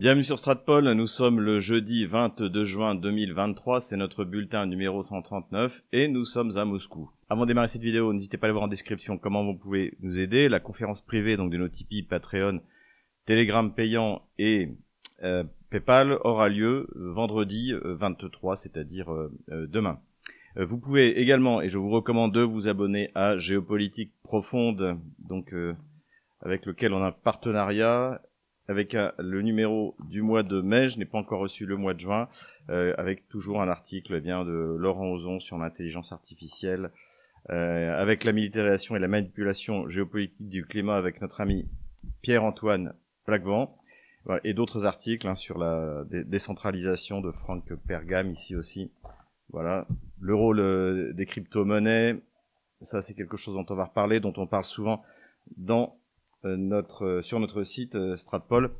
Bienvenue sur Stratpol, nous sommes le jeudi 22 juin 2023, c'est notre bulletin numéro 139 et nous sommes à Moscou. Avant de démarrer cette vidéo, n'hésitez pas à aller voir en description comment vous pouvez nous aider. La conférence privée donc de nos Tipeee, Patreon, Telegram payant et euh, PayPal aura lieu vendredi 23, euh, c'est-à-dire euh, demain. Vous pouvez également, et je vous recommande de vous abonner à Géopolitique Profonde, donc avec lequel on a un partenariat avec le numéro du mois de mai. Je n'ai pas encore reçu le mois de juin, euh, avec toujours un article eh bien de Laurent Ozon sur l'intelligence artificielle, euh, avec la militarisation et la manipulation géopolitique du climat avec notre ami Pierre-Antoine Plaquevent, et d'autres articles hein, sur la décentralisation de Franck Pergam ici aussi. Voilà, le rôle euh, des crypto-monnaies, ça c'est quelque chose dont on va reparler, dont on parle souvent dans euh, notre, euh, sur notre site euh, Stratpol.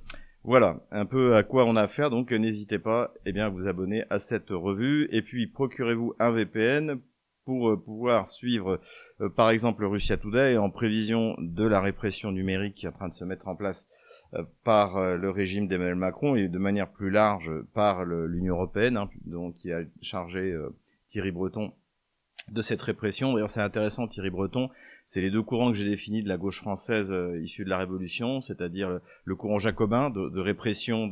Voilà, un peu à quoi on a affaire, donc n'hésitez pas eh bien, à vous abonner à cette revue, et puis procurez-vous un VPN pour pouvoir suivre par exemple Russia Today en prévision de la répression numérique qui est en train de se mettre en place par le régime d'Emmanuel Macron et de manière plus large par l'Union européenne, hein, donc qui a chargé Thierry Breton de cette répression. D'ailleurs, c'est intéressant, Thierry Breton, c'est les deux courants que j'ai définis de la gauche française euh, issue de la Révolution, c'est-à-dire le, courant jacobin de, répression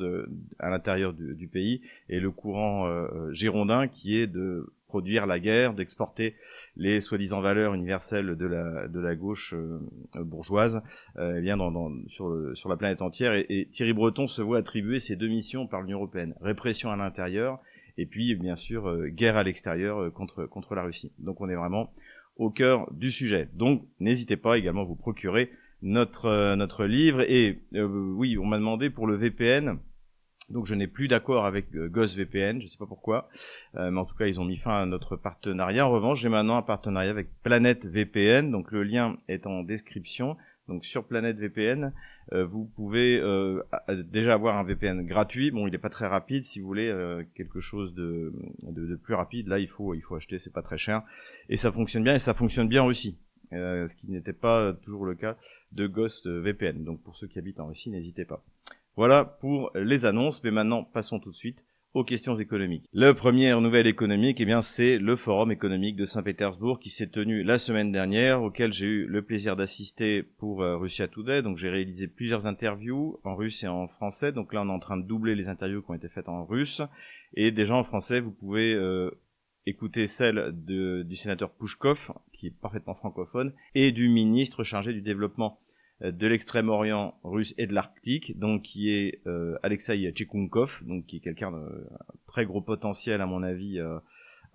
à l'intérieur du, pays, et le courant euh, euh, girondin qui est de produire la guerre, d'exporter les soi-disant valeurs universelles de la, de la gauche bourgeoise eh bien sur, sur la planète entière. Et, Thierry Breton se voit attribuer ces deux missions par l'Union européenne répression à l'intérieur et puis bien sûr guerre à l'extérieur contre contre la Russie. Donc on est vraiment au cœur du sujet. Donc n'hésitez pas également à vous procurer notre euh, notre livre et oui, on m'a demandé pour le VPN donc je n'ai plus d'accord avec Ghost VPN, je sais pas pourquoi, mais en tout cas ils ont mis fin à notre partenariat. En revanche, j'ai maintenant un partenariat avec Planète VPN, donc le lien est en description. Donc sur Planète VPN, euh, vous pouvez euh, déjà avoir un VPN gratuit. Bon, il n'est pas très rapide. Si vous voulez euh, quelque chose de, de, plus rapide, là il faut il faut acheter. C'est pas très cher et ça fonctionne bien et ça fonctionne bien en Russie. ce qui n'était pas toujours le cas de Ghost VPN. Donc pour ceux qui habitent en Russie, n'hésitez pas. Voilà pour les annonces. Mais maintenant, passons tout de suite aux questions économiques. La première nouvelle économique, eh bien, c'est le forum économique de Saint-Pétersbourg qui s'est tenu la semaine dernière, auquel j'ai eu le plaisir d'assister pour euh, Russia Today. Donc, j'ai réalisé plusieurs interviews en russe et en français. Donc là, on est en train de doubler les interviews qui ont été faites en russe. Et déjà en français, vous pouvez euh, écouter celle de, du sénateur Pouchkov, qui est parfaitement francophone, et du ministre chargé du développement de l'extrême-orient russe et de l'Arctique, donc qui est euh, Alexei Tchekunkov, donc qui est quelqu'un de très gros potentiel à mon avis euh,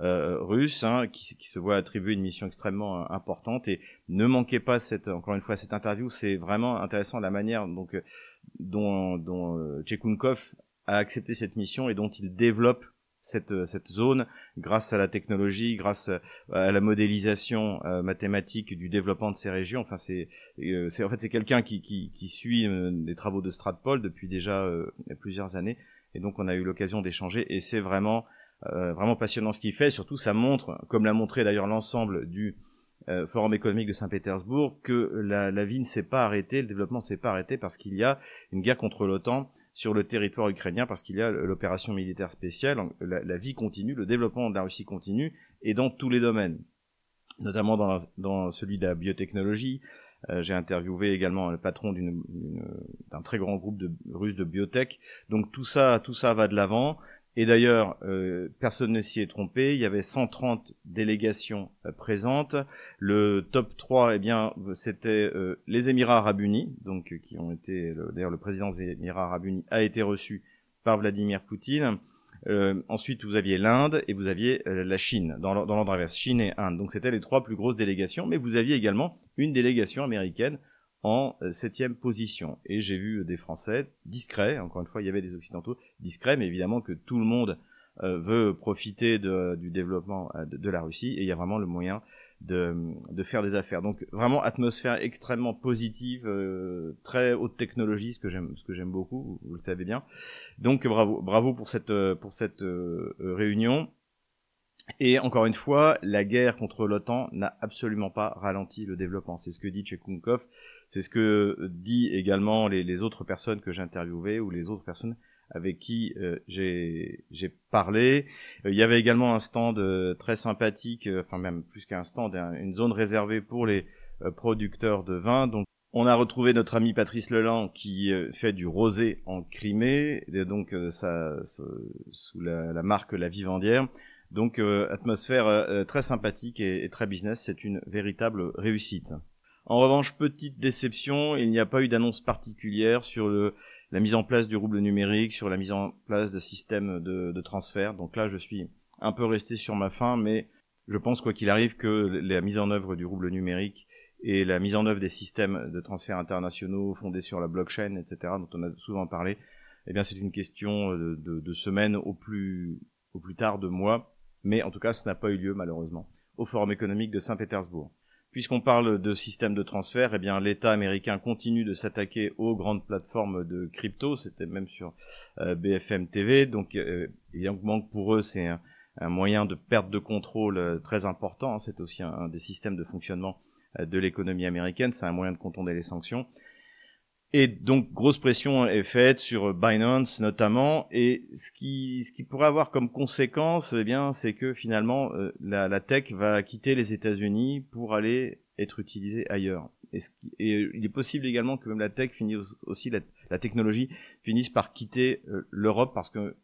euh russe, hein, qui, se voit attribuer une mission extrêmement importante. Et ne manquez pas cette, encore une fois, cette interview, c'est vraiment intéressant la manière donc dont, dont Tchekunkov a accepté cette mission et dont il développe cette, cette zone grâce à la technologie, grâce à la modélisation euh, mathématique du développement de ces régions. Enfin, c'est, euh, c'est en fait c'est quelqu'un qui, qui, qui suit euh, les travaux de Stratpol depuis déjà plusieurs années, et donc on a eu l'occasion d'échanger. Et c'est vraiment vraiment passionnant ce qu'il fait. Surtout, ça montre, comme l'a montré d'ailleurs l'ensemble du Forum économique de Saint-Pétersbourg, que la, la vie ne s'est pas arrêtée, le développement ne s'est pas arrêté parce qu'il y a une guerre contre l'OTAN sur le territoire ukrainien parce qu'il y a l'opération militaire spéciale, la, vie continue, le développement de la Russie continue, et dans tous les domaines, notamment dans, dans celui de la biotechnologie. Euh, j'ai interviewé également le patron d'un très grand groupe de russe de biotech. Donc tout ça, tout ça va de l'avant. Et d'ailleurs, euh, personne ne s'y est trompé. Il y avait 130 délégations euh, présentes. Le top 3, eh bien, c'était euh, les Émirats Arabes Unis, donc qui ont été, d'ailleurs, le président des Émirats Arabes Unis a été reçu par Vladimir Poutine. ensuite, vous aviez l'Inde et vous aviez la Chine dans l'ordre inverse, Chine et Inde. Donc, c'était les trois plus grosses délégations. Mais vous aviez également une délégation américaine en euh, septième position. Et j'ai vu des Français discrets, encore une fois, il y avait des Occidentaux discrets, mais évidemment que tout le monde euh, veut profiter de, du développement euh, de, la Russie, et il y a vraiment le moyen de, de faire des affaires. Donc vraiment atmosphère extrêmement positive, très haute technologie, ce que j'aime, ce que j'aime beaucoup, vous, le savez bien. Donc bravo, bravo pour cette pour cette réunion. Et encore une fois, la guerre contre l'OTAN n'a absolument pas ralenti le développement. C'est ce que dit Tchekunkov, c'est ce que dit également les, autres personnes que j'ai interviewées ou les autres personnes avec qui j'ai parlé. il y avait également un stand très sympathique, enfin même plus qu'un stand, une zone réservée pour les producteurs de vin. Donc on a retrouvé notre ami Patrice Leland qui fait du rosé en Crimée, et donc ça, sous la, la, marque La Vivandière. Donc atmosphère très sympathique et très business, c'est une véritable réussite. En revanche, petite déception, il n'y a pas eu d'annonce particulière sur la mise en place du rouble numérique, sur la mise en place de systèmes de, de transfert. Donc là, je suis un peu resté sur ma faim, mais je pense quoi qu'il arrive que la mise en œuvre du rouble numérique et la mise en œuvre des systèmes de transfert internationaux fondés sur la blockchain, etc., dont on a souvent parlé, eh bien c'est une question de, de, semaines au plus, au plus tard de mois, mais en tout cas, ce n'a pas eu lieu malheureusement au Forum économique de Saint-Pétersbourg. Puisqu'on parle de système de transfert, eh bien l'État américain continue de s'attaquer aux grandes plateformes de crypto. C'était même sur euh, BFM TV. Donc euh, évidemment pour eux c'est un, moyen de perte de contrôle euh, très important. C'est aussi un, des systèmes de fonctionnement euh, de l'économie américaine. C'est un moyen de contourner les sanctions. Et donc grosse pression est faite sur Binance notamment, et ce qui ce qui pourrait avoir comme conséquence, eh bien, c'est que finalement euh, la, la, tech va quitter les États-Unis pour aller être utilisée ailleurs. Et, ce et, il est possible également que même la tech finisse aussi la, technologie finisse par quitter euh, l'Europe parce que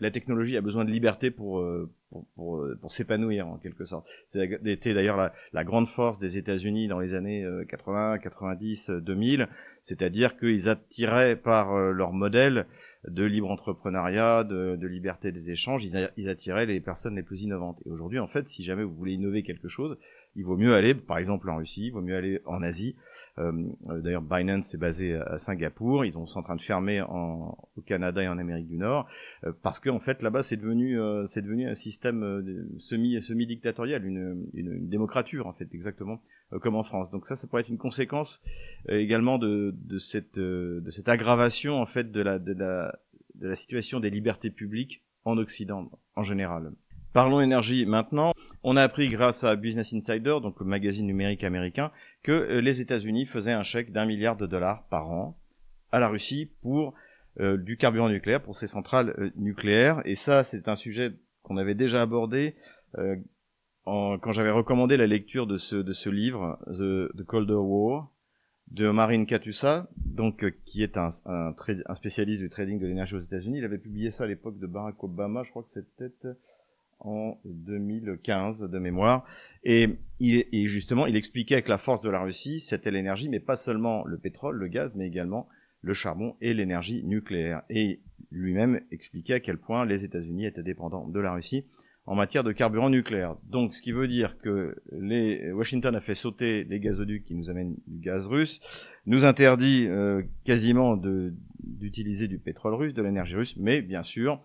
la technologie a besoin de liberté pour euh, pour, euh, pour s'épanouir en quelque sorte. C'était d'ailleurs la, la, grande force des États-Unis dans les années 80, 90, 2000, c'est-à-dire qu'ils attiraient par euh, leur modèle de libre entrepreneuriat, de, de liberté des échanges, ils, ils, attiraient les personnes les plus innovantes. Et aujourd'hui, en fait, si jamais vous voulez innover quelque chose, il vaut mieux aller, par exemple en Russie, il vaut mieux aller en Asie, D'ailleurs, Binance est basé à Singapour. Ils sont en train de fermer en, au Canada et en Amérique du Nord euh, parce qu'en en fait là-bas c'est devenu devenu un système semi semi dictatorial, une, une, une, démocrature en fait exactement comme en France. Donc ça, ça pourrait être une conséquence également de, de cette de cette aggravation en fait de la de la de la situation des libertés publiques en Occident en général. Parlons énergie maintenant. On a appris grâce à Business Insider, donc le magazine numérique américain, que euh, les États-Unis faisaient un chèque d'un milliard de dollars par an à la Russie pour euh, du carburant nucléaire, pour ses centrales euh, nucléaires. Et ça, c'est un sujet qu'on avait déjà abordé quand j'avais recommandé la lecture de ce, livre, The, The Colder War, de Marine Katusa, donc qui est un, un, un spécialiste du trading de l'énergie aux États-Unis. Il avait publié ça à l'époque de Barack Obama, je crois que c'était en 2015 de mémoire. Et, il, justement, il expliquait que la force de la Russie, c'était l'énergie, mais pas seulement le pétrole, le gaz, mais également le charbon et l'énergie nucléaire. Et lui-même expliquait à quel point les États-Unis étaient dépendants de la Russie en matière de carburant nucléaire. Donc, ce qui veut dire que les, Washington a fait sauter les gazoducs qui nous amènent du gaz russe, nous interdit euh, quasiment d'utiliser du pétrole russe, de l'énergie russe, mais bien sûr,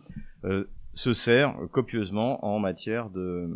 se sert copieusement en matière de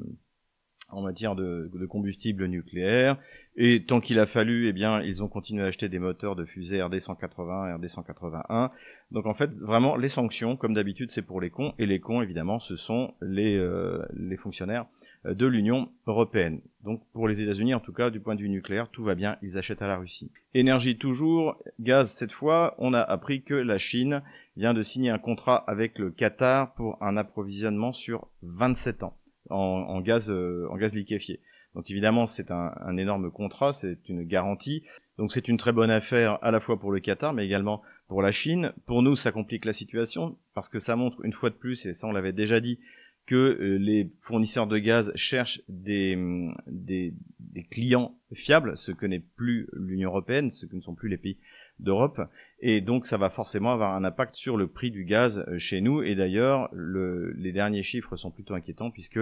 en matière de, combustible nucléaire. Et tant qu'il a fallu eh bien ils ont continué à acheter des moteurs de fusée RD 180 RD 181 donc en fait vraiment les sanctions comme d'habitude c'est pour les cons. Et les cons évidemment ce sont les euh, les fonctionnaires de l'Union européenne. Donc pour les États-Unis, en tout cas, du point de vue nucléaire, tout va bien, ils achètent à la Russie. Énergie toujours, gaz cette fois, on a appris que la Chine vient de signer un contrat avec le Qatar pour un approvisionnement sur 27 ans en, gaz, euh, en gaz liquéfié. Donc évidemment, c'est un, un, énorme contrat, c'est une garantie. Donc c'est une très bonne affaire à la fois pour le Qatar, mais également pour la Chine. Pour nous, ça complique la situation parce que ça montre une fois de plus, et ça on l'avait déjà dit, que euh, les fournisseurs de gaz cherchent des, des, clients fiables, ce que n'est plus l'Union européenne, ce que ne sont plus les pays d'Europe, et donc ça va forcément avoir un impact sur le prix du gaz euh, chez nous. Et d'ailleurs, le, les derniers chiffres sont plutôt inquiétants puisque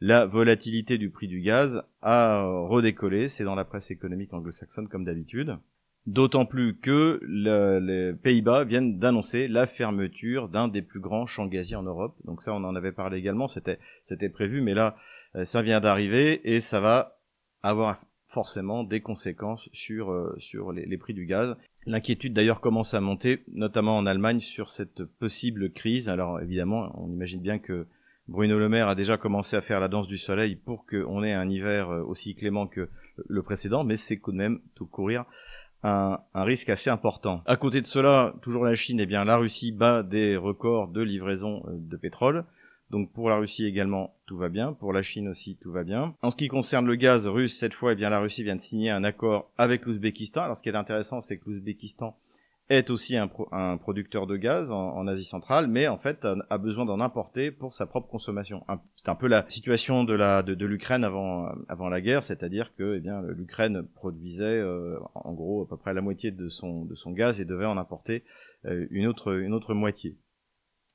la volatilité du prix du gaz a redécollé. C'est dans la presse économique anglo-saxonne comme d'habitude. D'autant plus que les Pays-Bas viennent d'annoncer la fermeture d'un des plus grands champs gaziers en Europe. Donc ça, on en avait parlé également, c'était prévu, mais là, euh, ça vient d'arriver et ça va avoir forcément des conséquences sur euh, sur les, prix du gaz. L'inquiétude d'ailleurs commence à monter, notamment en Allemagne, sur cette possible crise. Alors évidemment, on imagine bien que Bruno Le Maire a déjà commencé à faire la danse du soleil pour qu'on ait un hiver euh, aussi clément que le précédent, mais c'est de même tout courir un, risque assez important. À côté de cela, toujours la Chine, eh bien la Russie bat des records de livraison euh, de pétrole. Donc pour la Russie également, tout va bien. Pour la Chine aussi, tout va bien. En ce qui concerne le gaz russe, cette fois, eh bien la Russie vient de signer un accord avec l'Ouzbékistan. Alors ce qui est intéressant, c'est que l'Ouzbékistan est aussi un, producteur de gaz en, Asie centrale, mais en fait a, besoin d'en importer pour sa propre consommation. C'est un peu la situation de la de, l'Ukraine avant avant la guerre, c'est-à-dire que eh bien l'Ukraine produisait euh, en gros à peu près la moitié de son de son gaz et devait en importer euh, une autre une autre moitié.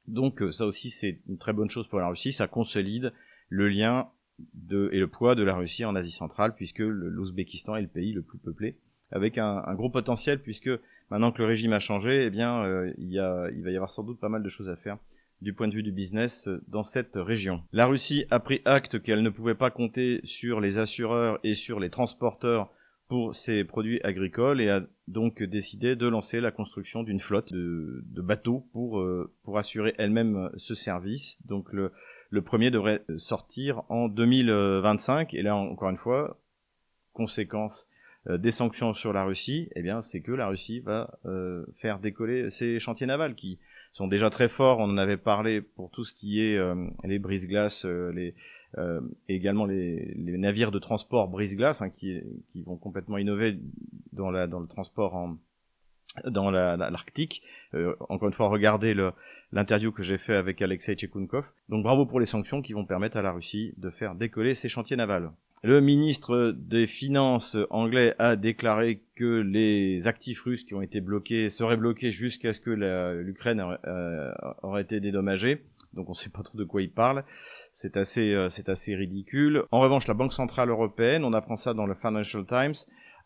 Donc euh, ça aussi c'est une très bonne chose pour la Russie, ça consolide le lien de, et le poids de la Russie en Asie centrale puisque l'Ouzbékistan est le pays le plus peuplé avec un, un, gros potentiel puisque maintenant que le régime a changé, eh bien, euh, il, y a, il va y avoir sans doute pas mal de choses à faire du point de vue du business dans cette région. La Russie a pris acte qu'elle ne pouvait pas compter sur les assureurs et sur les transporteurs pour ses produits agricoles et a donc décidé de lancer la construction d'une flotte de, de, bateaux pour, euh, pour assurer elle-même ce service. Donc le, le premier devrait sortir en 2025 et là encore une fois, conséquence euh, des sanctions sur la Russie, eh bien, c'est que la Russie va euh, faire décoller ses chantiers navals qui sont déjà très forts. On en avait parlé pour tout ce qui est euh, les brise-glaces, les et également les, les, navires de transport brise-glace hein, qui, qui vont complètement innover dans, la, dans le transport en, dans l'Arctique. La, encore une fois, regardez l'interview que j'ai fait avec Alexei Tchekunkov. Donc bravo pour les sanctions qui vont permettre à la Russie de faire décoller ses chantiers navals. Le ministre des Finances anglais a déclaré que les actifs russes qui ont été bloqués seraient bloqués jusqu'à ce que l'Ukraine euh, aurait été dédommagée. Donc on ne sait pas trop de quoi il parle. C'est assez, euh, c'est assez ridicule. En revanche, la Banque centrale européenne, on apprend ça dans le Financial Times,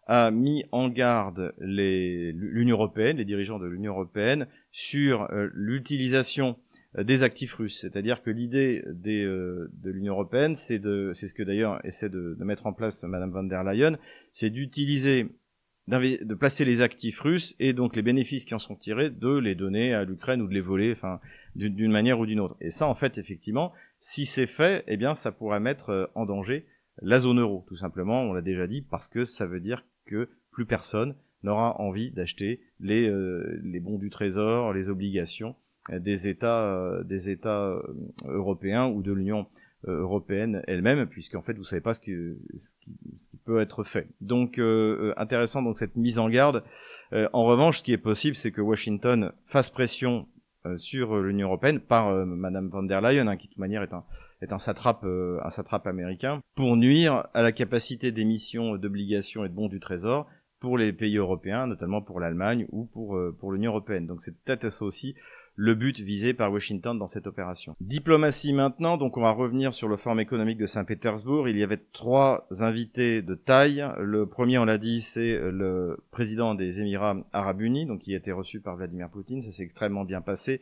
a mis en garde l'Union européenne, les dirigeants de l'Union européenne, sur euh, l'utilisation des actifs russes. C'est-à-dire que l'idée euh, de l'Union européenne, c'est de, ce que d'ailleurs essaie de, mettre en place Madame van der Leyen, c'est d'utiliser, de placer les actifs russes et donc les bénéfices qui en sont tirés, de les donner à l'Ukraine ou de les voler, enfin, d'une manière ou d'une autre. Et ça, en fait, effectivement, si c'est fait, eh bien, ça pourrait mettre euh, en danger la zone euro, tout simplement. On l'a déjà dit, parce que ça veut dire que plus personne n'aura envie d'acheter les, les bons du trésor, les obligations des États, euh, des États euh, européens ou de l'Union euh, européenne elle-même, puisqu'en fait vous savez pas ce, que, ce, qui, ce qui peut être fait. Donc intéressant donc cette mise en garde. en revanche, ce qui est possible, c'est que Washington fasse pression sur l'Union européenne par Madame von der Leyen, hein, qui de toute manière est un est un satrape un satrape américain, pour nuire à la capacité d'émission d'obligations et de bons du Trésor pour les pays européens, notamment pour l'Allemagne ou pour pour l'Union européenne. Donc c'est peut-être ça aussi le but visé par Washington dans cette opération. Diplomatie maintenant, donc on va revenir sur le forum économique de Saint-Pétersbourg. Il y avait trois invités de taille. Le premier, on l'a dit, c'est le président des Émirats arabes unis, donc qui a été reçu par Vladimir Poutine. Ça s'est extrêmement bien passé.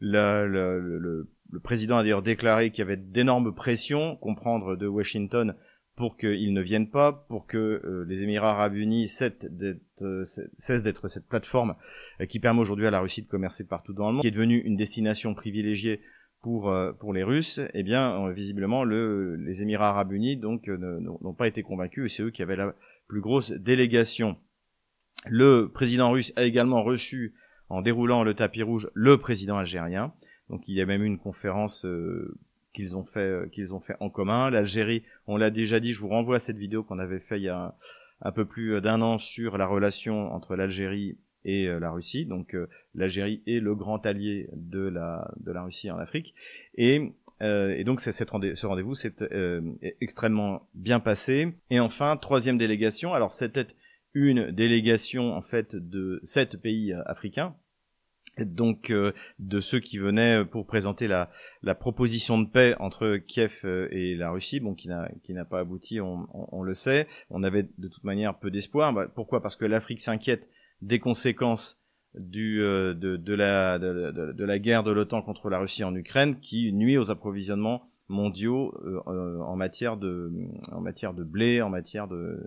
Le, le, le président a d'ailleurs déclaré qu'il y avait d'énormes pressions, comprendre de Washington, pour qu'ils ne viennent pas, pour que euh, les Émirats arabes unis euh, cessent d'être cette plateforme euh, qui permet aujourd'hui à la Russie de commercer partout dans le monde, qui est devenue une destination privilégiée pour pour les Russes, eh bien visiblement le, les Émirats arabes unis n'ont pas été convaincus et c'est eux qui avaient la plus grosse délégation. Le président russe a également reçu en déroulant le tapis rouge le président algérien. Donc il y a même eu une conférence qu'ils ont fait euh, qu'ils ont fait en commun. L'Algérie, on l'a déjà dit, je vous renvoie à cette vidéo qu'on avait fait il y a un, peu plus d'un an sur la relation entre l'Algérie et euh, la Russie. Donc euh, l'Algérie est le grand allié de la de la Russie en Afrique et et donc ce rendez-vous s'est extrêmement bien passé. Et enfin, troisième délégation. Alors c'était une délégation en fait de sept pays africains donc euh, de ceux qui venaient pour présenter la, la, proposition de paix entre Kiev euh, et la Russie, bon qui n'a pas abouti, on, on, le sait. On avait de toute manière peu d'espoir. Bah, pourquoi? Parce que l'Afrique s'inquiète des conséquences du euh, de, de, la de, de, la guerre de l'OTAN contre la Russie en Ukraine, qui nuit aux approvisionnements mondiaux en matière de en matière de blé, en matière de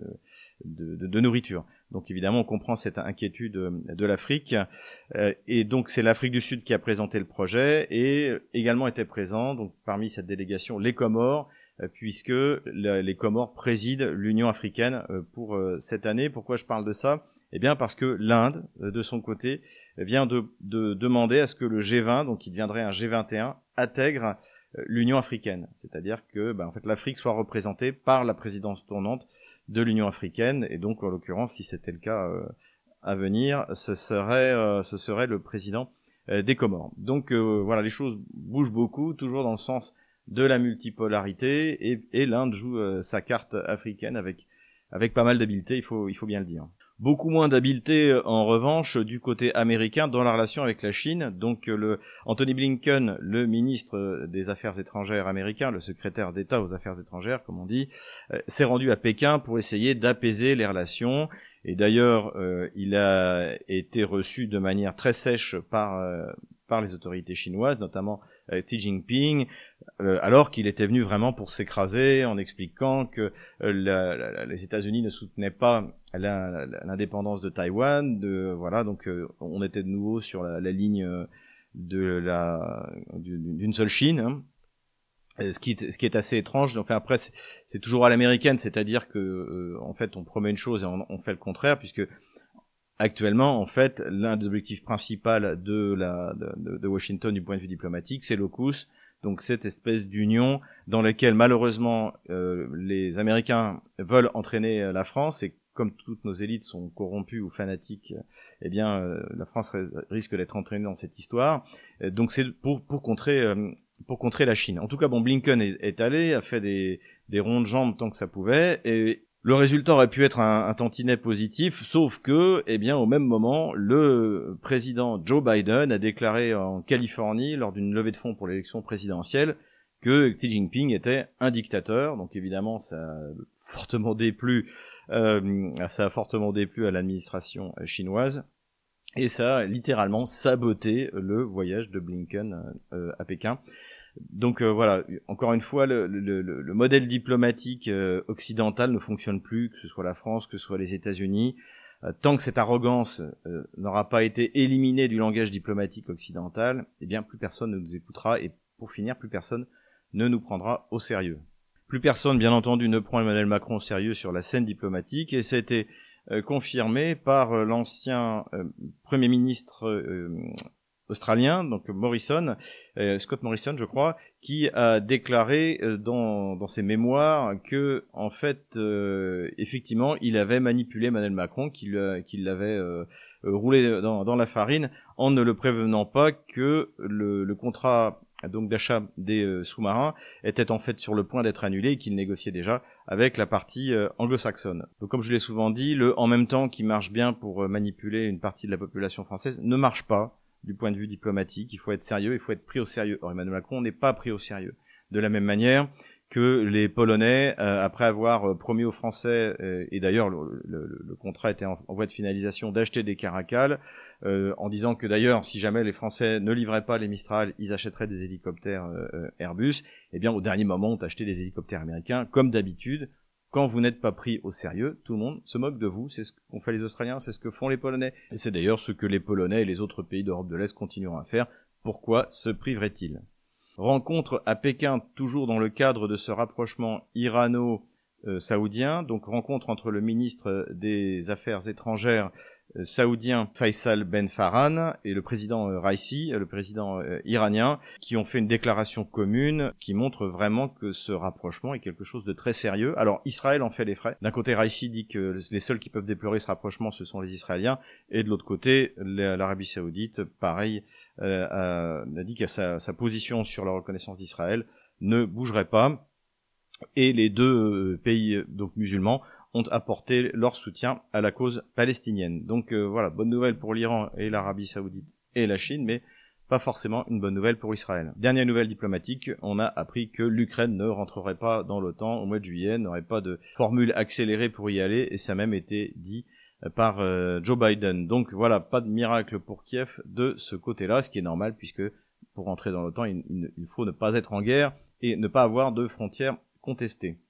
de, nourriture. Donc évidemment, on comprend cette inquiétude euh, de l'Afrique. Euh, et donc c'est l'Afrique du Sud qui a présenté le projet et également était présent donc parmi cette délégation les Comores, euh, puisque les Comores président l'Union africaine pour cette année. Pourquoi je parle de ça? Eh bien parce que l'Inde, de son côté, vient de, de, demander à ce que le G20, donc qui deviendrait un G21, intègre l'Union africaine, c'est-à-dire que ben, en fait l'Afrique soit représentée par la présidence tournante de l'Union africaine, et donc en l'occurrence, si c'était le cas à venir, ce serait, ce serait le président des Comores. Donc voilà, les choses bougent beaucoup, toujours dans le sens de la multipolarité et, et l'Inde joue euh, sa carte africaine avec avec pas mal d'habileté, il faut il faut bien le dire. Beaucoup moins d'habileté euh, en revanche du côté américain dans la relation avec la Chine. Donc euh, le Anthony Blinken, le ministre des Affaires étrangères américain, le secrétaire d'État aux Affaires étrangères comme on dit, s'est rendu à Pékin pour essayer d'apaiser les relations. Et d'ailleurs, il a été reçu de manière très sèche par par les autorités chinoises, notamment Xi Jinping, euh, alors qu'il était venu vraiment pour s'écraser en expliquant que euh, les États-Unis ne soutenaient pas l'indépendance de Taïwan. De, voilà, donc euh, on était de nouveau sur la, ligne de la d'une seule Chine. Hein. Ce qui, est, ce qui est assez étrange. Enfin après, c'est toujours à l'américaine, c'est-à-dire que en fait, on promet une chose et on, fait le contraire, puisque actuellement, en fait, l'un des objectifs principaux de, la, de, de, Washington du point de vue diplomatique, c'est l'AUKUS, donc cette espèce d'union dans laquelle malheureusement euh, les Américains veulent entraîner euh, la France et comme toutes nos élites sont corrompues ou fanatiques, eh bien euh, la France risque d'être entraînée dans cette histoire. donc c'est pour pour contrer pour contrer la Chine. En tout cas, bon, Blinken est, est, allé, a fait des, des ronds de jambes tant que ça pouvait, et le résultat aurait pu être un, tantinet positif, sauf que, eh bien, au même moment, le président Joe Biden a déclaré en Californie, lors d'une levée de fonds pour l'élection présidentielle, que Xi Jinping était un dictateur. Donc évidemment, ça a fortement déplu, euh, à l'administration chinoise. Et ça a littéralement saboté le voyage de Blinken euh, à Pékin. Donc euh, voilà, encore une fois, le, le, le modèle diplomatique euh, occidental ne fonctionne plus, que ce soit la France, que ce soit les États-Unis. Euh, tant que cette arrogance n'aura pas été éliminée du langage diplomatique occidental, eh bien plus personne ne nous écoutera et pour finir, plus personne ne nous prendra au sérieux. Plus personne, bien entendu, ne prend Emmanuel Macron au sérieux sur la scène diplomatique et ça a été confirmé par l'ancien Premier ministre australien, donc Morrison, euh, Scott Morrison, je crois, qui a déclaré euh, dans, dans ses mémoires que, en fait, euh, effectivement, il avait manipulé Emmanuel Macron, qu'il l'avait roulé dans, dans, la farine, en ne le prévenant pas que le, le contrat donc d'achat des sous-marins était en fait sur le point d'être annulé et qu'il négociait déjà avec la partie anglo-saxonne. Donc comme je l'ai souvent dit, le en même temps qui marche bien pour manipuler une partie de la population française ne marche pas du point de vue diplomatique. Il faut être sérieux, il faut être pris au sérieux. Or, Emmanuel Macron n'est pas pris au sérieux. De la même manière que les Polonais, euh, après avoir euh, promis aux Français, euh, et d'ailleurs le, contrat était en, voie de finalisation, d'acheter des Caracal, en disant que d'ailleurs, si jamais les Français ne livraient pas les Mistral, ils achèteraient des hélicoptères Airbus, eh bien au dernier moment, ont acheté des hélicoptères américains, comme d'habitude, quand vous n'êtes pas pris au sérieux, tout le monde se moque de vous. C'est ce qu'ont fait les Australiens, c'est ce que font les Polonais. Et c'est d'ailleurs ce que les Polonais et les autres pays d'Europe de l'Est continueront à faire. Pourquoi se priveraient-ils? Rencontre à Pékin, toujours dans le cadre de ce rapprochement irano-saoudien, donc rencontre entre le ministre des Affaires étrangères saoudien Faisal Ben Farhan et le président euh, Raisi, le président euh, iranien, qui ont fait une déclaration commune qui montre vraiment que ce rapprochement est quelque chose de très sérieux. Alors Israël en fait les frais. D'un côté, Raisi dit que les seuls qui peuvent déplorer ce rapprochement, ce sont les Israéliens, et de l'autre côté, l'Arabie saoudite, pareil, euh, a, dit que sa position sur la reconnaissance d'Israël ne bougerait pas. Et les deux pays donc musulmans ont apporté leur soutien à la cause palestinienne. Donc euh, voilà, bonne nouvelle pour l'Iran et l'Arabie saoudite et la Chine, mais pas forcément une bonne nouvelle pour Israël. Dernière nouvelle diplomatique, on a appris que l'Ukraine ne rentrerait pas dans l'OTAN au mois de juillet, n'aurait pas de formule accélérée pour y aller, et ça a même été dit par euh, Joe Biden. Donc voilà, pas de miracle pour Kiev de ce côté-là, ce qui est normal puisque pour rentrer dans l'OTAN, il, il, faut ne pas être en guerre et ne pas avoir de frontières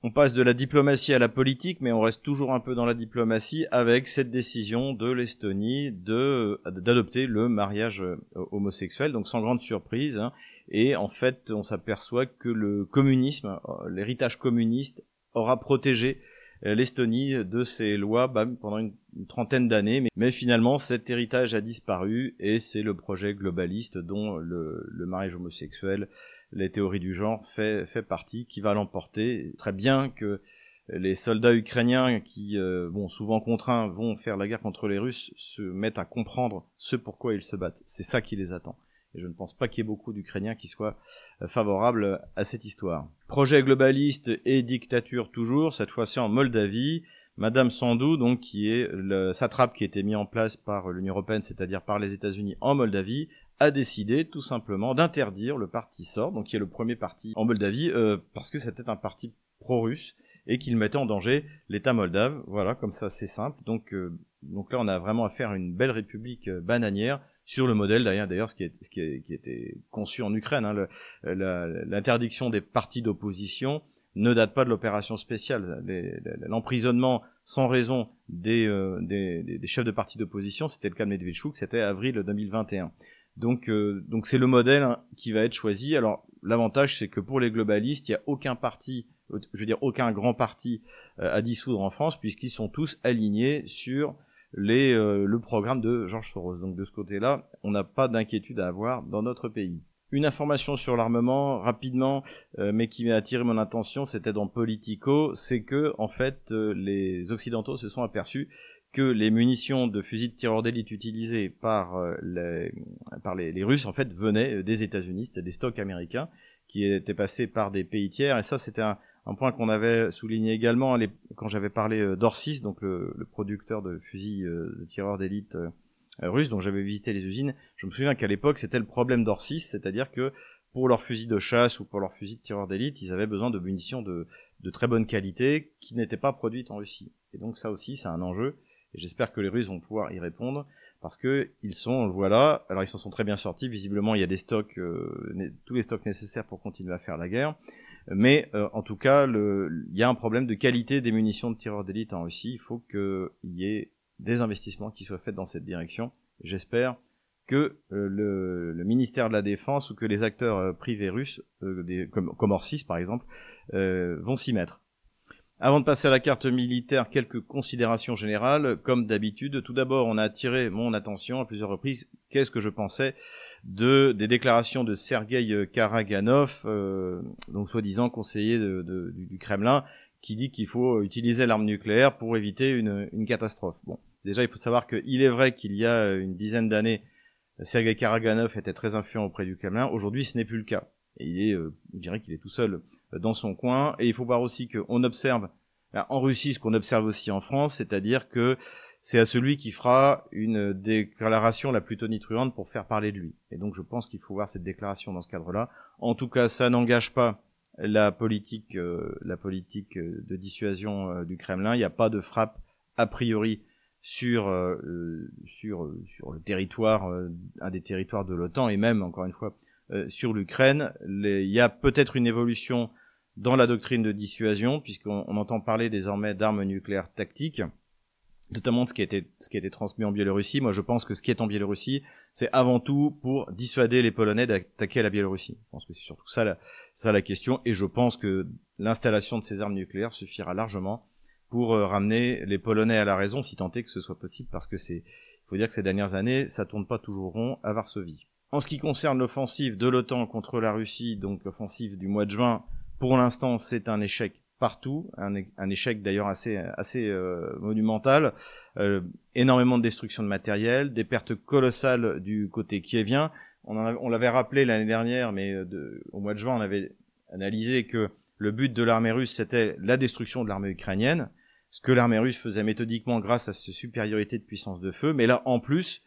On passe de la diplomatie à la politique, mais on reste toujours un peu dans la diplomatie avec cette décision de l'Estonie d'adopter le mariage euh, homosexuel, donc sans grande surprise. Hein. Et en fait, on s'aperçoit que le communisme, euh, l'héritage communiste, aura protégé l'Estonie de ses lois bah, pendant une, trentaine d'années. Mais, finalement, cet héritage a disparu et c'est le projet globaliste dont le mariage homosexuel, les théories du genre fait, fait partie qui va l'emporter. Serait bien que les soldats ukrainiens qui, euh, bon, souvent contraints, vont faire la guerre contre les Russes, se mettent à comprendre ce pourquoi ils se battent. C'est ça qui les attend. Et je ne pense pas qu'il y ait beaucoup d'Ukrainiens qui soient euh, favorables à cette histoire. Projet globaliste et dictature toujours, cette fois-ci en Moldavie. Madame Sandou, donc, qui est le satrape qui a été mis en place par l'Union européenne, c'est-à-dire par les États-Unis en Moldavie, a décidé tout simplement d'interdire le parti SOR, donc qui est le premier parti en Moldavie, euh, parce que c'était un parti pro-russe et qu'il mettait en danger l'État moldave. Voilà, comme ça c'est simple. Donc, euh, donc là on a vraiment affaire à une belle république euh, bananière sur le modèle d'ailleurs, d'ailleurs ce qui, est, ce qui, est, qui était conçu en Ukraine. Hein, L'interdiction des partis d'opposition ne date pas de l'opération spéciale. L'emprisonnement sans raison des, euh, des, des, chefs de partis d'opposition, c'était le cas de Medvedchuk, c'était avril 2021. Donc donc c'est le modèle qui va être choisi. Alors l'avantage c'est que pour les globalistes, il n'y a aucun parti je veux dire aucun grand parti euh, à dissoudre en France puisqu'ils sont tous alignés sur les, euh, le programme de Georges Soros. Donc de ce côté-là, on n'a pas d'inquiétude à avoir dans notre pays. Une information sur l'armement rapidement, euh, mais qui m'a attiré mon attention, c'était dans Politico, c'est que en fait les occidentaux se sont aperçus que les munitions de fusils de tireur d'élite utilisées par les, par les, Russes en fait venaient des États-Unis, c'était des stocks américains qui étaient passés par des pays tiers, et ça c'était un, point qu'on avait souligné également quand j'avais parlé euh, d'Orsis, donc le, producteur de fusils euh, de tireurs d'élite euh, russe, dont j'avais visité les usines. Je me souviens qu'à l'époque, c'était le problème d'Orsis, c'est-à-dire que pour leurs fusils de chasse ou pour leurs fusils de tireurs d'élite, ils avaient besoin de munitions de, de très bonne qualité qui n'étaient pas produites en Russie. Et donc ça aussi, c'est un enjeu. J'espère que les Russes vont pouvoir y répondre parce que ils sont, on le voit là, alors ils s'en sont très bien sortis. Visiblement, il y a des stocks, tous les stocks nécessaires pour continuer à faire la guerre. Mais euh, en tout cas, il y a un problème de qualité des munitions de tireurs d'élite en Russie. Il faut qu'il y ait des investissements qui soient faits dans cette direction. J'espère que euh, le, ministère de la Défense ou que les acteurs euh, privés russes, comme, comme Orsis par exemple, vont s'y mettre. Avant de passer à la carte militaire, quelques considérations générales. Comme d'habitude, tout d'abord, on a attiré mon attention à plusieurs reprises. Qu'est-ce que je pensais de des déclarations de Sergei Karaganov, euh, donc soi-disant conseiller du Kremlin, qui dit qu'il faut utiliser l'arme nucléaire pour éviter une, une catastrophe. Bon, déjà, il faut savoir qu'il est vrai qu'il y a une dizaine d'années, Sergei Karaganov était très influent auprès du Kremlin. Aujourd'hui, ce n'est plus le cas. Et il est, euh, je dirais qu'il est tout seul dans son coin. Et il faut voir aussi qu'on observe en Russie ce qu'on observe aussi en France, c'est-à-dire que c'est à celui qui fera une déclaration la plus tonitruante pour faire parler de lui. Et donc je pense qu'il faut voir cette déclaration dans ce cadre-là. En tout cas, ça n'engage pas la politique, euh, la politique euh, de dissuasion euh, du Kremlin. Il n'y a pas de frappe a priori sur sur sur le territoire, un des territoires de l'OTAN et même encore une fois sur l'Ukraine. Il y a peut-être une évolution dans la doctrine de dissuasion puisqu'on entend parler désormais d'armes nucléaires tactiques notamment ce qui a été ce qui a été transmis en Biélorussie. Moi, je pense que ce qui est en Biélorussie, c'est avant tout pour dissuader les Polonais d'attaquer la Biélorussie. Je pense que c'est surtout ça la, ça la question, et je pense que l'installation de ces armes nucléaires suffira largement pour euh, ramener les Polonais à la raison, si tant est que ce soit possible, parce que c'est, il faut dire que ces dernières années, ça tourne pas toujours rond à Varsovie. En ce qui concerne l'offensive de l'OTAN contre la Russie, donc l'offensive du mois de juin, pour l'instant, c'est un échec partout, un, échec d'ailleurs assez assez euh, monumental, euh, énormément de destruction de matériel, des pertes colossales du côté kievien. On, on l'avait rappelé l'année dernière, mais euh, de, au mois de juin, on avait analysé que le but de l'armée russe c'était la destruction de l'armée ukrainienne, ce que l'armée russe faisait méthodiquement grâce à cette supériorité de puissance de feu. Mais là, en plus,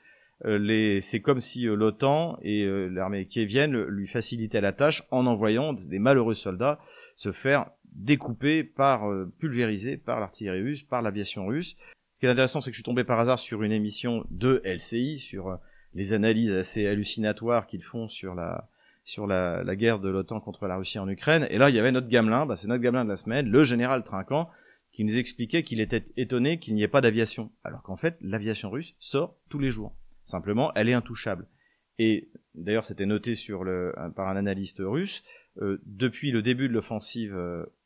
les, c'est comme si l'OTAN et l'armée kievienne lui facilitaient la tâche en envoyant des malheureux soldats se faire découpé par, euh, pulvérisé par l'artillerie russe, par l'aviation russe. Ce qui est intéressant, c'est que je suis tombé par hasard sur une émission de LCI, sur euh, les analyses assez hallucinatoires qu'ils font sur la sur la, la guerre de l'OTAN contre la Russie en Ukraine. Et là, il y avait notre gamelin, bah, c'est notre gamelin de la semaine, le général Trinquant, qui nous expliquait qu'il était étonné qu'il n'y ait pas d'aviation. Alors qu'en fait, l'aviation russe sort tous les jours. Simplement, elle est intouchable. Et d'ailleurs, c'était noté le, par un analyste russe, euh, depuis le début de l'offensive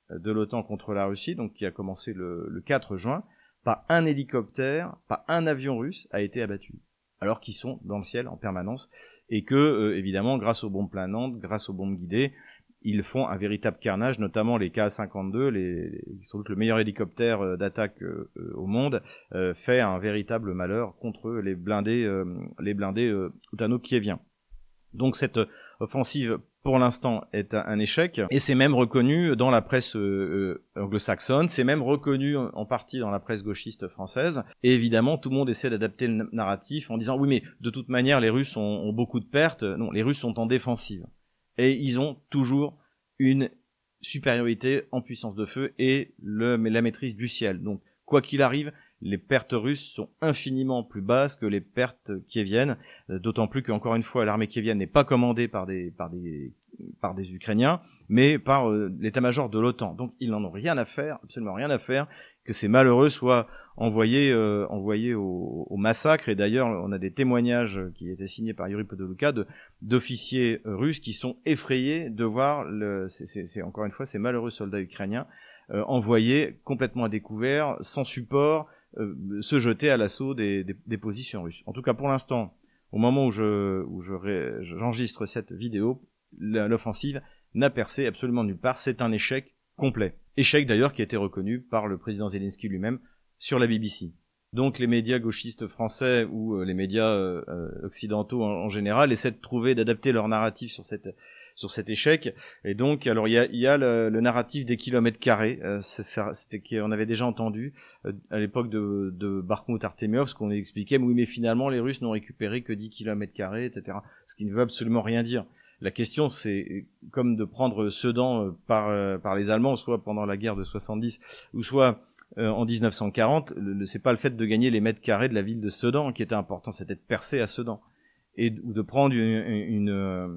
de l'OTAN contre la Russie, donc qui a commencé le, le 4 juin, pas un hélicoptère, pas un avion russe a été abattu, alors qu'ils sont dans le ciel en permanence, et que, euh, évidemment, grâce aux bombes planantes, grâce aux bombes guidées, ils font un véritable carnage, notamment les Ka-52, les, sans doute le meilleur hélicoptère euh, d'attaque euh, au monde, fait un véritable malheur contre les blindés, les blindés utano-kieviens. Donc cette offensive pour l'instant est un, échec. Et c'est même reconnu dans la presse euh, euh, anglo-saxonne, c'est même reconnu en partie dans la presse gauchiste française. Et évidemment tout le monde essaie d'adapter le narratif en disant oui mais de toute manière les Russes ont, ont, beaucoup de pertes, non les Russes sont en défensive et ils ont toujours une supériorité en puissance de feu et la maîtrise du ciel. Donc quoi qu'il arrive les pertes russes sont infiniment plus basses que les pertes kieviennes, euh, d'autant plus qu'encore une fois, l'armée kievienne n'est pas commandée par des, par des Ukrainiens, mais par euh, l'état-major de l'OTAN. Donc ils n'en ont rien à faire, absolument rien à faire, que ces malheureux soient envoyés, euh, envoyés au, massacre. Et d'ailleurs, on a des témoignages qui étaient signés par Yuri Podoluka d'officiers russes qui sont effrayés de voir, c'est encore une fois, ces malheureux soldats ukrainiens envoyés complètement à découvert, sans support, euh, se jeter à l'assaut des, positions russes. En tout cas, pour l'instant, au moment où je où j'enregistre cette vidéo, l'offensive n'a percé absolument nulle part. C'est un échec complet. Échec d'ailleurs qui a été reconnu par le président Zelensky lui-même sur la BBC. Donc les médias gauchistes français ou euh, les médias euh, occidentaux en, général essaient de trouver, d'adapter leur narratif sur cette sur cet échec. Et donc, alors il y a, y a le, narratif des kilomètres carrés. Euh, C'était qu'on avait déjà entendu euh, à l'époque de, de Barkmout Artemiov, qu'on expliquait, oui, mais finalement les Russes n'ont récupéré que 10 kilomètres carrés, etc. Ce qui ne veut absolument rien dire. La question, c'est comme de prendre Sedan euh, par, euh, par les Allemands, soit pendant la guerre de 70, ou soit en 1940. C'est pas le fait de gagner les mètres carrés de la ville de Sedan qui était important, c'était de percer à Sedan et ou de prendre une, une, euh,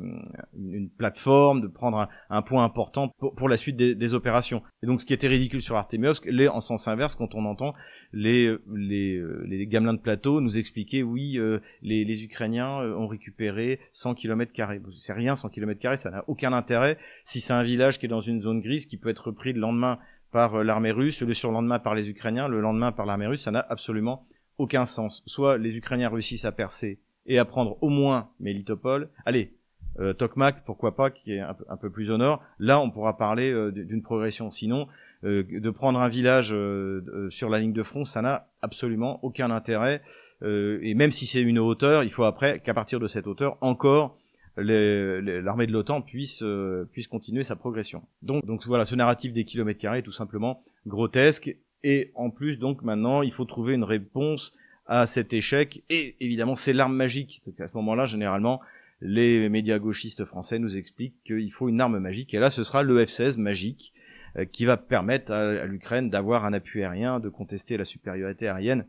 une, plateforme, de prendre un, un point important pour, pour la suite des, des, opérations. Et donc, ce qui était ridicule sur Artemios, l'est en sens inverse quand on entend les les, euh, les gamelins de plateau nous expliquer oui, euh, les, les Ukrainiens ont récupéré 100 km carrés. C'est rien, 100 km carrés, ça n'a aucun intérêt. Si c'est un village qui est dans une zone grise, qui peut être repris le lendemain par l'armée russe, le surlendemain par les Ukrainiens, le lendemain par l'armée russe, ça n'a absolument aucun sens. Soit les Ukrainiens réussissent à percer et à prendre au moins Mélitopol. Allez, euh, Tokmak, pourquoi pas, qui est un peu, plus au nord. Là, on pourra parler euh, d'une progression. Sinon, euh, de prendre un village euh, sur la ligne de front, ça n'a absolument aucun intérêt. et même si c'est une hauteur, il faut après qu'à partir de cette hauteur, encore l'armée de l'OTAN puisse puisse continuer sa progression. Donc donc voilà, ce narratif des kilomètres carrés est tout simplement grotesque. Et en plus, donc maintenant, il faut trouver une réponse à cet échec. Et évidemment, c'est l'arme magique. à ce moment-là, généralement, les médias gauchistes français nous expliquent qu'il faut une arme magique. Et là, ce sera le F-16 magique euh, qui va permettre à, l'Ukraine d'avoir un appui aérien, de contester la supériorité aérienne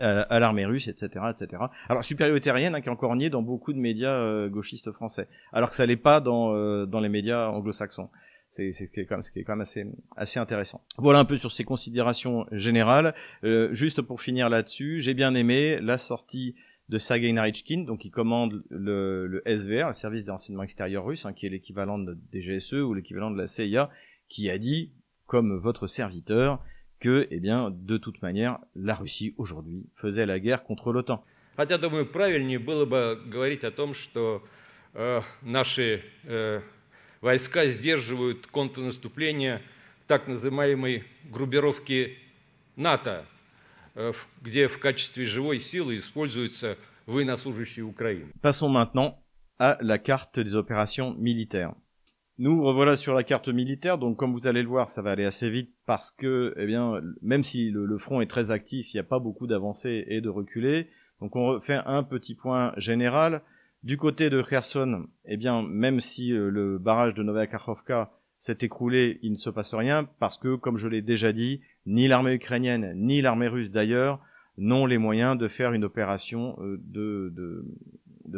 euh, à l'armée russe, etc., etc. Alors supériorité aérienne hein, qui est encore niée dans beaucoup de médias euh, gauchistes français, alors que ça l'est pas dans dans les médias anglo-saxons C'est ce qui est quand même, ce qui est quand même assez, assez intéressant. Voilà un peu sur ces considérations générales. Euh, juste pour finir là-dessus, j'ai bien aimé la sortie de Sergei Narichkin, donc qui commande le, le SVR, le service d'enseignement extérieur russe, hein, qui est l'équivalent de, des GSE ou l'équivalent de la CIA, qui a dit, comme votre serviteur, que, eh bien, de toute manière, la Russie aujourd'hui faisait la guerre contre l'OTAN. Хотя, думаю, правильнее было бы говорить о том, что э, наши э, войска сдерживают контрнаступление так называемой группировки НАТО, где в качестве живой силы используются военнослужащие Украины. Passons maintenant à la carte des opérations militaires. Nous revoilà sur la carte militaire, donc comme vous allez le voir, ça va aller assez vite parce que, eh bien, même si le, le front est très actif, il n'y a pas beaucoup d'avancées et de reculées. Donc on fait un petit point général. Du côté de Kherson, eh bien, même si euh, le barrage de Novaya s'est écroulé, il ne se passe rien parce que, comme je l'ai déjà dit, ni l'armée ukrainienne, ni l'armée russe d'ailleurs, n'ont les moyens de faire une opération euh, de,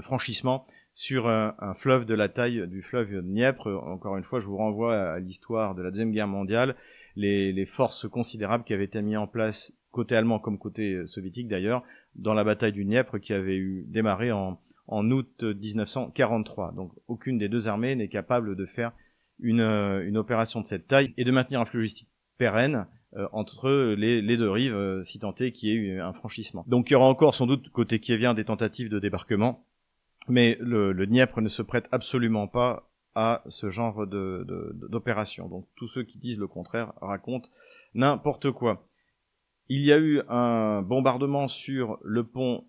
franchissement sur un, fleuve de la taille du fleuve Dniepr. Encore une fois, je vous renvoie à l'histoire de la Deuxième Guerre mondiale, les, les forces considérables qui avaient été mises en place côté allemand comme côté soviétique d'ailleurs, dans la bataille du Dniepr qui avait eu démarré en, en août 1943. Donc aucune des deux armées n'est capable de faire une, une opération de cette taille et de maintenir un flux logistique pérenne entre les, deux rives, si tant est qu'il y ait eu un franchissement. Donc il y aura encore sans doute côté kievien des tentatives de débarquement, mais le, le Dniepr ne se prête absolument pas à ce genre d'opération. Donc tous ceux qui disent le contraire racontent n'importe quoi. Il y a eu un bombardement sur le pont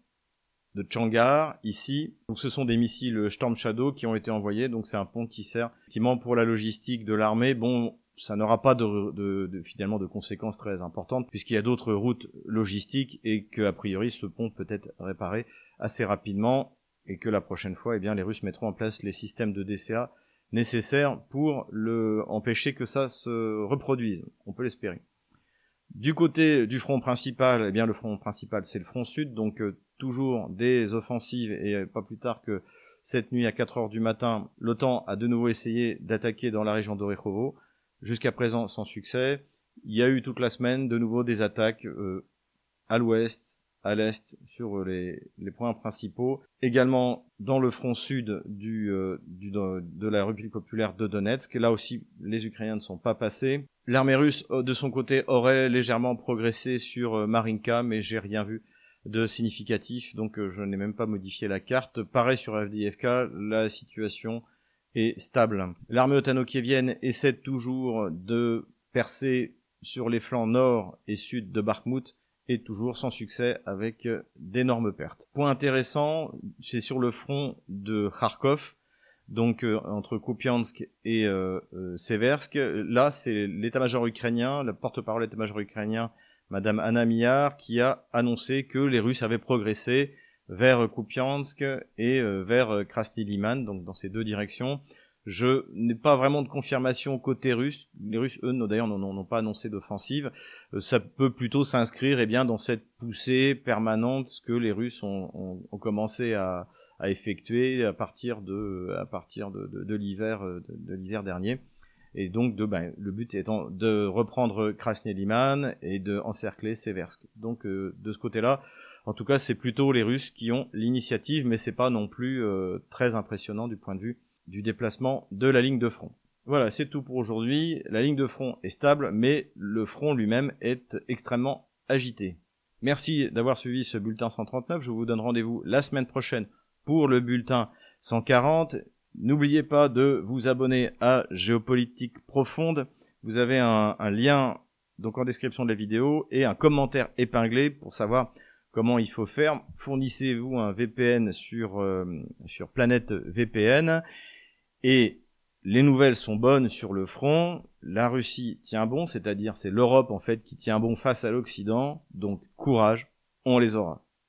de Changar, ici. Donc ce sont des missiles Storm Shadow qui ont été envoyés. Donc c'est un pont qui sert effectivement pour la logistique de l'armée. Bon, ça n'aura pas de, de, finalement de conséquences très importantes puisqu'il y a d'autres routes logistiques et que a priori ce pont peut être réparé assez rapidement et que la prochaine fois, eh bien, les Russes mettront en place les systèmes de DCA nécessaires pour le empêcher que ça se reproduise. On peut l'espérer. Du côté du front principal, eh bien le front principal c'est le front sud, donc euh, toujours des offensives et euh, pas plus tard que cette nuit à 4 heures du matin, l'OTAN a de nouveau essayé d'attaquer dans la région d'Orekhovo, jusqu'à présent sans succès. Il y a eu toute la semaine de nouveau des attaques euh, à l'ouest, à l'est sur les, les, points principaux. Également dans le front sud euh, de la République populaire de Donetsk. Là aussi, les Ukrainiens ne sont pas passés. L'armée russe, euh, de son côté, aurait légèrement progressé sur euh, Marinka, mais j'ai rien vu de significatif, donc je n'ai même pas modifié la carte. Pareil sur FDFK, la situation est stable. L'armée otano-kievienne essaie toujours de percer sur les flancs nord et sud de Bakhmut, et toujours sans succès avec euh, d'énormes pertes. Point intéressant, c'est sur le front de Kharkov, donc euh, entre Kupiansk et euh, euh, Seversk. Là, c'est l'état-major ukrainien, la porte-parole de l'état-major ukrainien, Madame Anna Miyar, qui a annoncé que les Russes avaient progressé vers Kupiansk et vers Krasny Liman, donc dans ces deux directions. Je n'ai pas vraiment de confirmation côté russe. Les Russes, eux, d'ailleurs, n'ont pas annoncé d'offensive. Euh, ça peut plutôt s'inscrire eh bien dans cette poussée permanente que les Russes ont, commencé à, effectuer à partir de, l'hiver dernier. Et donc, de, ben, le but étant de reprendre Krasny Liman et de encercler Seversk. Donc, euh, de ce côté-là, en tout cas, c'est plutôt les Russes qui ont l'initiative, mais c'est pas non plus euh, très impressionnant du point de vue du déplacement de la ligne de front. Voilà, c'est tout pour aujourd'hui. La ligne de front est stable, mais le front lui-même est extrêmement agité. Merci d'avoir suivi ce bulletin 139. Je vous donne rendez-vous la semaine prochaine pour le bulletin 140. N'oubliez pas de vous abonner à Géopolitique Profonde. Vous avez un, lien donc en description de la vidéo et un commentaire épinglé pour savoir comment il faut faire. Fournissez-vous un VPN sur, euh, sur Planète VPN et les nouvelles sont bonnes sur le front. La Russie tient bon, c'est-à-dire c'est l'Europe en fait qui tient bon face à l'Occident. Donc courage, on les aura.